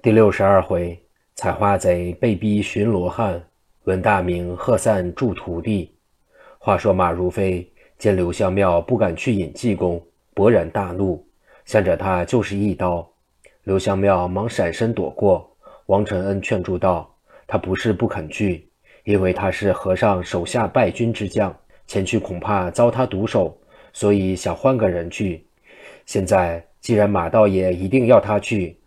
第六十二回，采花贼被逼寻罗汉，闻大名贺散助徒弟。话说马如飞见刘香庙不敢去引济公，勃然大怒，向着他就是一刀。刘香庙忙闪身躲过。王承恩劝住道：“他不是不肯去，因为他是和尚手下败军之将，前去恐怕遭他毒手，所以想换个人去。现在既然马道爷一定要他去，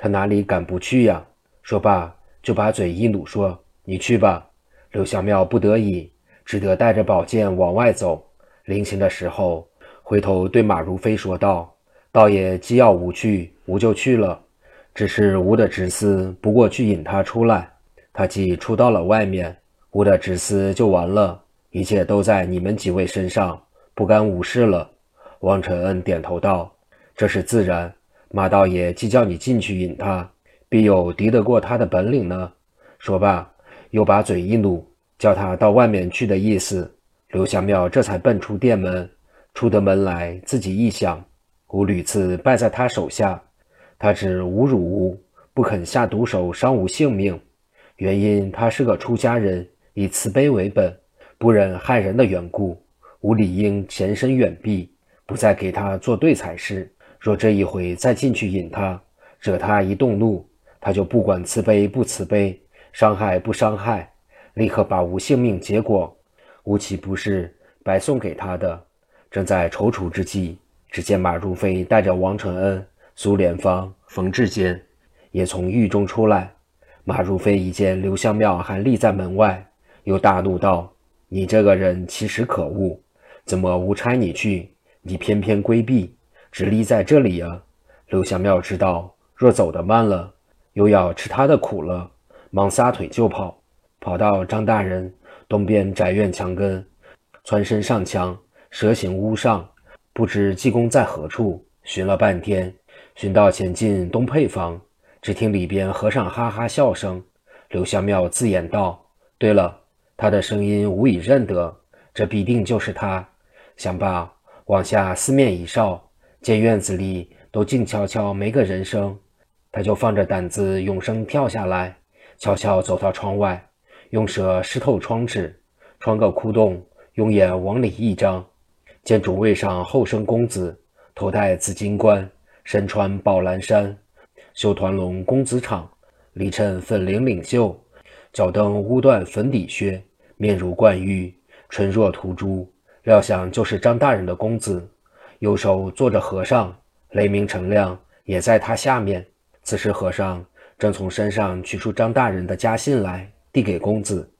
他哪里敢不去呀？”说罢，就把嘴一努，说：“你去吧。”刘小庙不得已，只得带着宝剑往外走。临行的时候，回头对马如飞说道。道爷既要吾去，吾就去了。只是吾的侄司不过去引他出来，他既出到了外面，吾的侄司就完了。一切都在你们几位身上，不干吾事了。王承恩点头道：“这是自然。马道爷既叫你进去引他，必有敌得过他的本领呢。”说罢，又把嘴一努，叫他到外面去的意思。刘香庙这才奔出店门，出得门来，自己一想。吾屡次败在他手下，他只侮辱吾，不肯下毒手伤吾性命。原因他是个出家人，以慈悲为本，不忍害人的缘故。吾理应前身远避，不再给他作对才是。若这一回再进去引他，惹他一动怒，他就不管慈悲不慈悲，伤害不伤害，立刻把吾性命结果。吾岂不是白送给他的？正在踌躇之际。只见马如飞带着王承恩、苏连芳、冯志坚也从狱中出来。马如飞一见刘香庙还立在门外，又大怒道：“你这个人其实可恶，怎么无差你去，你偏偏规避，只立在这里啊？”刘香庙知道若走得慢了，又要吃他的苦了，忙撒腿就跑，跑到张大人东边宅院墙根，窜身上墙，蛇行屋上。不知济公在何处，寻了半天，寻到前进东配房，只听里边和尚哈哈笑声。刘香庙自言道：“对了，他的声音无已认得，这必定就是他。”想罢，往下四面一哨，见院子里都静悄悄，没个人声，他就放着胆子，永生跳下来，悄悄走到窗外，用舌湿透窗纸，穿个窟窿，用眼往里一张。见主位上后生公子，头戴紫金冠，身穿宝蓝衫，绣团龙公子氅，里衬粉绫领袖，脚蹬乌缎粉底靴，面如冠玉，唇若涂朱，料想就是张大人的公子。右手坐着和尚，雷鸣成亮也在他下面。此时和尚正从身上取出张大人的家信来，递给公子。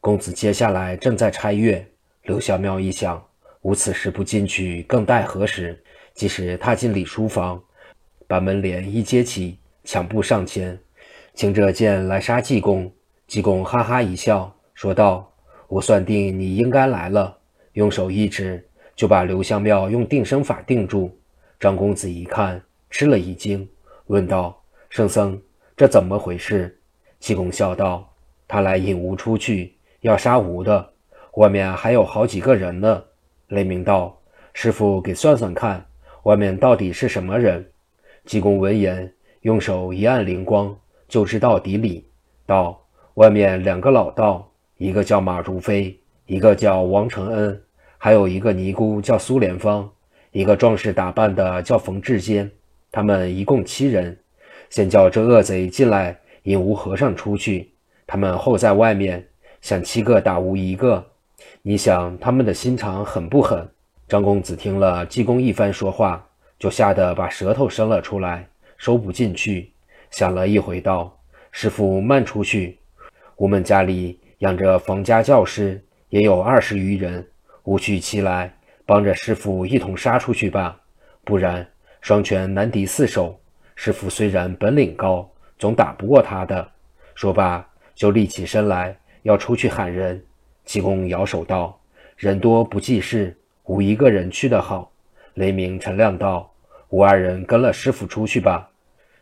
公子接下来正在拆阅。刘小庙一想。吾此时不进去，更待何时？即使踏进里书房，把门帘一揭起，抢步上前，请这剑来杀济公。济公哈哈一笑，说道：“我算定你应该来了。”用手一指，就把刘香庙用定身法定住。张公子一看，吃了一惊，问道：“圣僧，这怎么回事？”济公笑道：“他来引吾出去，要杀吾的，外面还有好几个人呢。”雷鸣道：“师傅，给算算看，外面到底是什么人？”济公闻言，用手一按灵光，就知道底里。道：“外面两个老道，一个叫马如飞，一个叫王承恩，还有一个尼姑叫苏莲芳，一个壮士打扮的叫冯志坚，他们一共七人。先叫这恶贼进来引吴和尚出去，他们后在外面想七个打无一个。”你想他们的心肠狠不狠？张公子听了济公一番说话，就吓得把舌头伸了出来，收不进去。想了一回，道：“师傅慢出去，我们家里养着冯家教师，也有二十余人，吾去其来，帮着师傅一同杀出去吧。不然双拳难敌四手，师傅虽然本领高，总打不过他的。”说罢，就立起身来，要出去喊人。济公摇手道：“人多不济事，吾一个人去的好。”雷鸣、陈亮道：“吾二人跟了师傅出去吧。”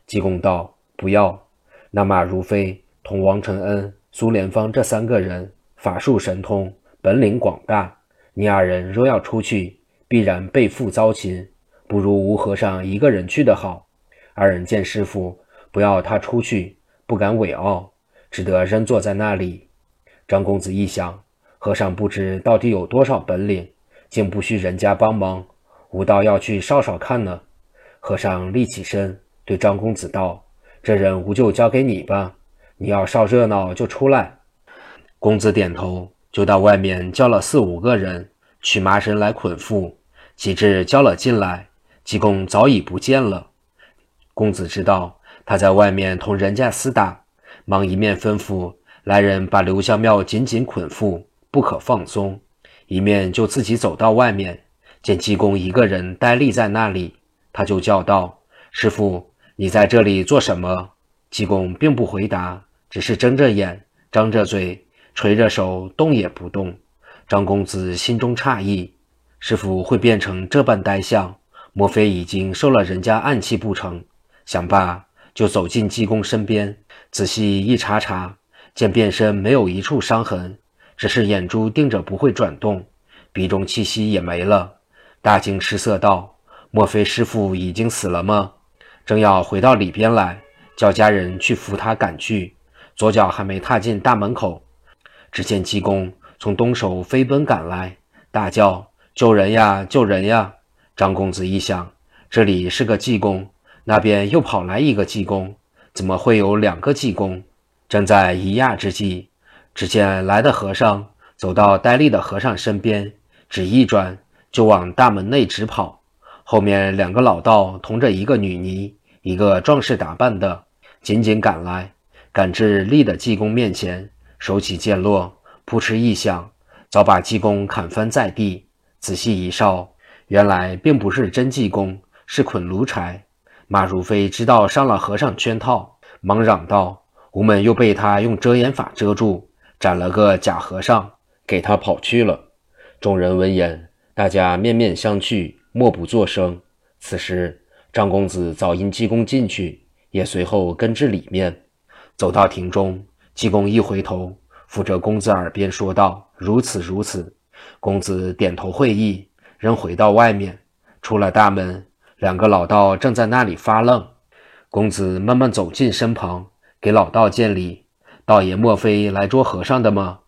济公道：“不要。那马如飞同王承恩、苏连芳这三个人法术神通，本领广大。你二人若要出去，必然背负遭擒，不如吴和尚一个人去的好。”二人见师傅不要他出去，不敢违傲，只得仍坐在那里。张公子一想，和尚不知到底有多少本领，竟不需人家帮忙，吾倒要去烧烧看呢。和尚立起身，对张公子道：“这人吾就交给你吧，你要烧热闹就出来。”公子点头，就到外面叫了四五个人，取麻绳来捆缚。及至交了进来，济公早已不见了。公子知道他在外面同人家厮打，忙一面吩咐来人把刘香庙紧紧捆缚，不可放松，一面就自己走到外面，见济公一个人呆立在那里，他就叫道：“师傅，你在这里做什么？”济公并不回答，只是睁着眼，张着嘴。垂着手，动也不动。张公子心中诧异：师傅会变成这般呆相，莫非已经受了人家暗器不成？想罢，就走进济公身边，仔细一查查，见遍身没有一处伤痕，只是眼珠盯着不会转动，鼻中气息也没了。大惊失色道：“莫非师傅已经死了吗？”正要回到里边来，叫家人去扶他赶去，左脚还没踏进大门口。只见济公从东首飞奔赶来，大叫：“救人呀！救人呀！”张公子一想，这里是个济公，那边又跑来一个济公，怎么会有两个济公？正在疑讶之际，只见来的和尚走到呆立的和尚身边，只一转就往大门内直跑。后面两个老道同着一个女尼，一个壮士打扮的，紧紧赶来，赶至立的济公面前。手起剑落，扑哧一响，早把济公砍翻在地。仔细一烧，原来并不是真济公，是捆炉柴。马如飞知道上了和尚圈套，忙嚷道：“吾们又被他用遮眼法遮住，斩了个假和尚，给他跑去了。”众人闻言，大家面面相觑，默不作声。此时，张公子早因济公进去，也随后跟至里面，走到亭中。济公一回头，附着公子耳边说道：“如此如此。”公子点头会意，仍回到外面。出了大门，两个老道正在那里发愣。公子慢慢走近身旁，给老道见礼：“道爷莫非来捉和尚的吗？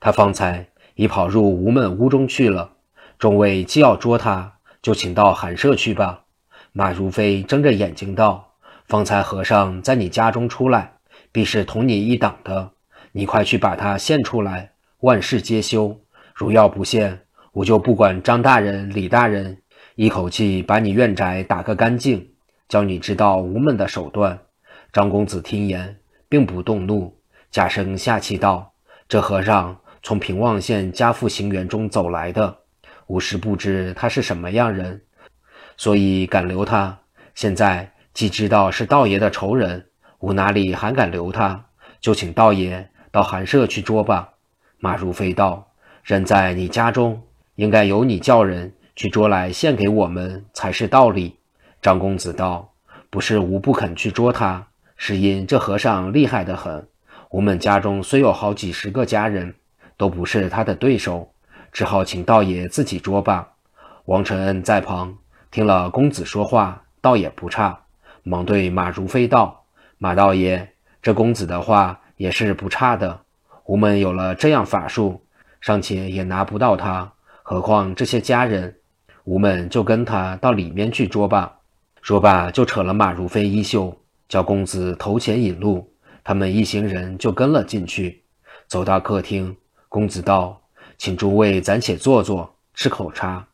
他方才已跑入无门屋中去了。众位既要捉他，就请到寒舍去吧。”马如飞睁着眼睛道：“方才和尚在你家中出来。”必是同你一党的，你快去把他献出来，万事皆休。如要不献，我就不管张大人、李大人，一口气把你院宅打个干净，教你知道无门的手段。张公子听言，并不动怒，假声下气道：“这和尚从平望县家父行辕中走来的，吾实不知他是什么样人，所以敢留他。现在既知道是道爷的仇人。”吾哪里还敢留他？就请道爷到寒舍去捉吧。马如飞道：“人在你家中，应该由你叫人去捉来献给我们才是道理。”张公子道：“不是吾不肯去捉他，是因这和尚厉害得很。我们家中虽有好几十个家人，都不是他的对手，只好请道爷自己捉吧。”王承恩在旁听了公子说话，倒也不差，忙对马如飞道。马道爷，这公子的话也是不差的。吾们有了这样法术，尚且也拿不到他，何况这些家人？吾们就跟他到里面去捉吧。说罢，就扯了马如飞衣袖，叫公子头前引路。他们一行人就跟了进去。走到客厅，公子道：“请诸位暂且坐坐，吃口茶。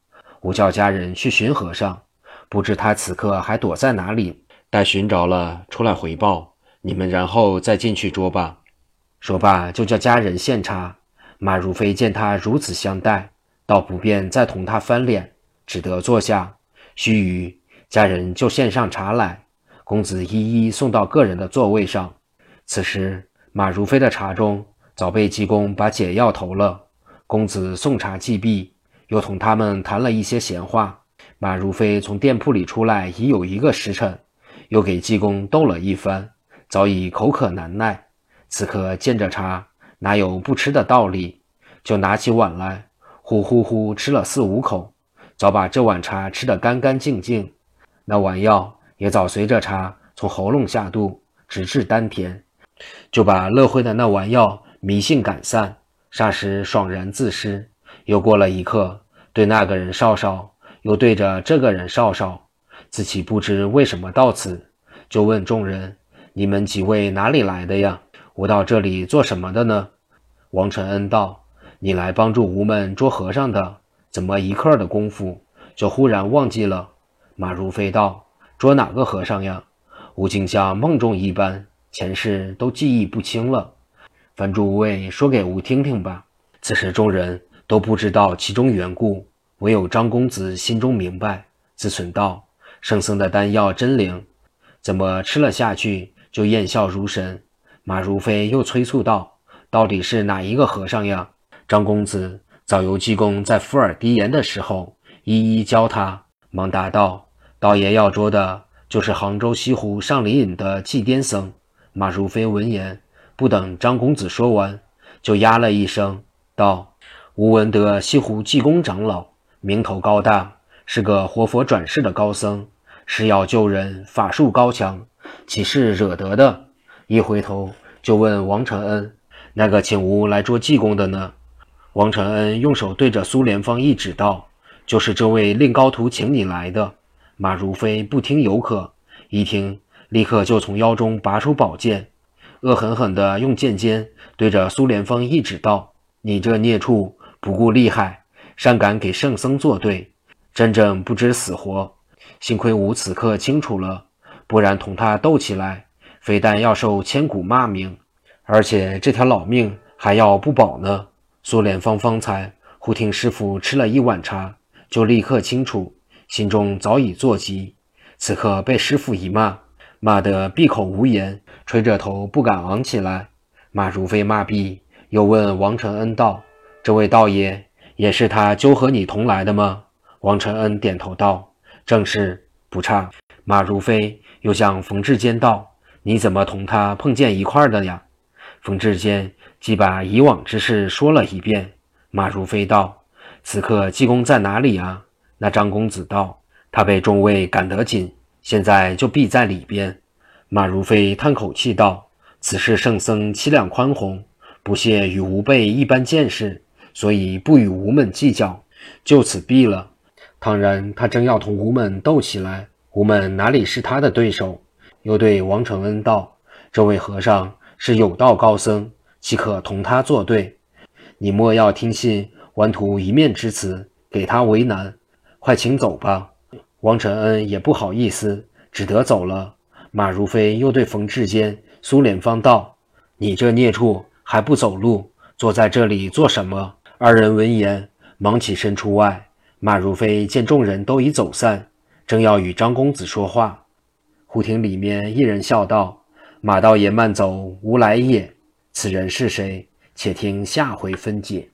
吾叫家人去寻和尚，不知他此刻还躲在哪里。”待寻着了，出来回报你们，然后再进去捉吧。说罢，就叫家人献茶。马如飞见他如此相待，倒不便再同他翻脸，只得坐下。须臾，家人就献上茶来，公子一一送到个人的座位上。此时，马如飞的茶中早被济公把解药投了。公子送茶既毕，又同他们谈了一些闲话。马如飞从店铺里出来已有一个时辰。又给济公逗了一番，早已口渴难耐。此刻见着茶，哪有不吃的道理？就拿起碗来，呼呼呼吃了四五口，早把这碗茶吃得干干净净。那碗药也早随着茶从喉咙下肚，直至丹田，就把乐会的那碗药迷信赶散，霎时爽然自失。又过了一刻，对那个人少少，又对着这个人少少，自己不知为什么到此，就问众人：“你们几位哪里来的呀？我到这里做什么的呢？”王承恩道：“你来帮助吴门捉和尚的，怎么一刻的功夫就忽然忘记了？”马如飞道：“捉哪个和尚呀？吴竟像梦中一般，前世都记忆不清了。凡诸位说给吾听听吧。”此时众人。都不知道其中缘故，唯有张公子心中明白，自忖道：“圣僧的丹药真灵，怎么吃了下去就验笑如神？”马如飞又催促道：“到底是哪一个和尚呀？”张公子早由济公在附耳低言的时候一一教他，忙答道：“道爷要捉的就是杭州西湖上林隐的祭颠僧。”马如飞闻言，不等张公子说完，就呀了一声道。吴文德西湖济公长老名头高大，是个活佛转世的高僧，施药救人，法术高强，岂是惹得的？一回头就问王承恩：“那个请吾来捉济公的呢？”王承恩用手对着苏莲芳一指道：“就是这位令高徒请你来的。”马如飞不听有可，一听立刻就从腰中拔出宝剑，恶狠狠地用剑尖对着苏莲芳一指道：“你这孽畜！”不顾利害，尚敢给圣僧作对，真正不知死活。幸亏吾此刻清楚了，不然同他斗起来，非但要受千古骂名，而且这条老命还要不保呢。苏莲芳方才忽听师傅吃了一碗茶，就立刻清楚，心中早已作急。此刻被师傅一骂，骂得闭口无言，垂着头不敢昂起来。骂如飞骂毕，又问王承恩道。这位道爷也是他纠和你同来的吗？王承恩点头道：“正是，不差。”马如飞又向冯志坚道：“你怎么同他碰见一块的呀？”冯志坚即把以往之事说了一遍。马如飞道：“此刻济公在哪里啊？”那张公子道：“他被众位赶得紧，现在就避在里边。”马如飞叹口气道：“此事圣僧凄凉宽宏，不屑与吾辈一般见识。”所以不与吾们计较，就此毙了。倘然他真要同吴门斗起来，吴门哪里是他的对手？又对王承恩道：“这位和尚是有道高僧，岂可同他作对？你莫要听信顽徒一面之词，给他为难。快请走吧。”王承恩也不好意思，只得走了。马如飞又对冯志坚、苏莲芳道：“你这孽畜还不走路，坐在这里做什么？”二人闻言，忙起身出外。马如飞见众人都已走散，正要与张公子说话，忽听里面一人笑道：“马道爷慢走，无来也。此人是谁？且听下回分解。”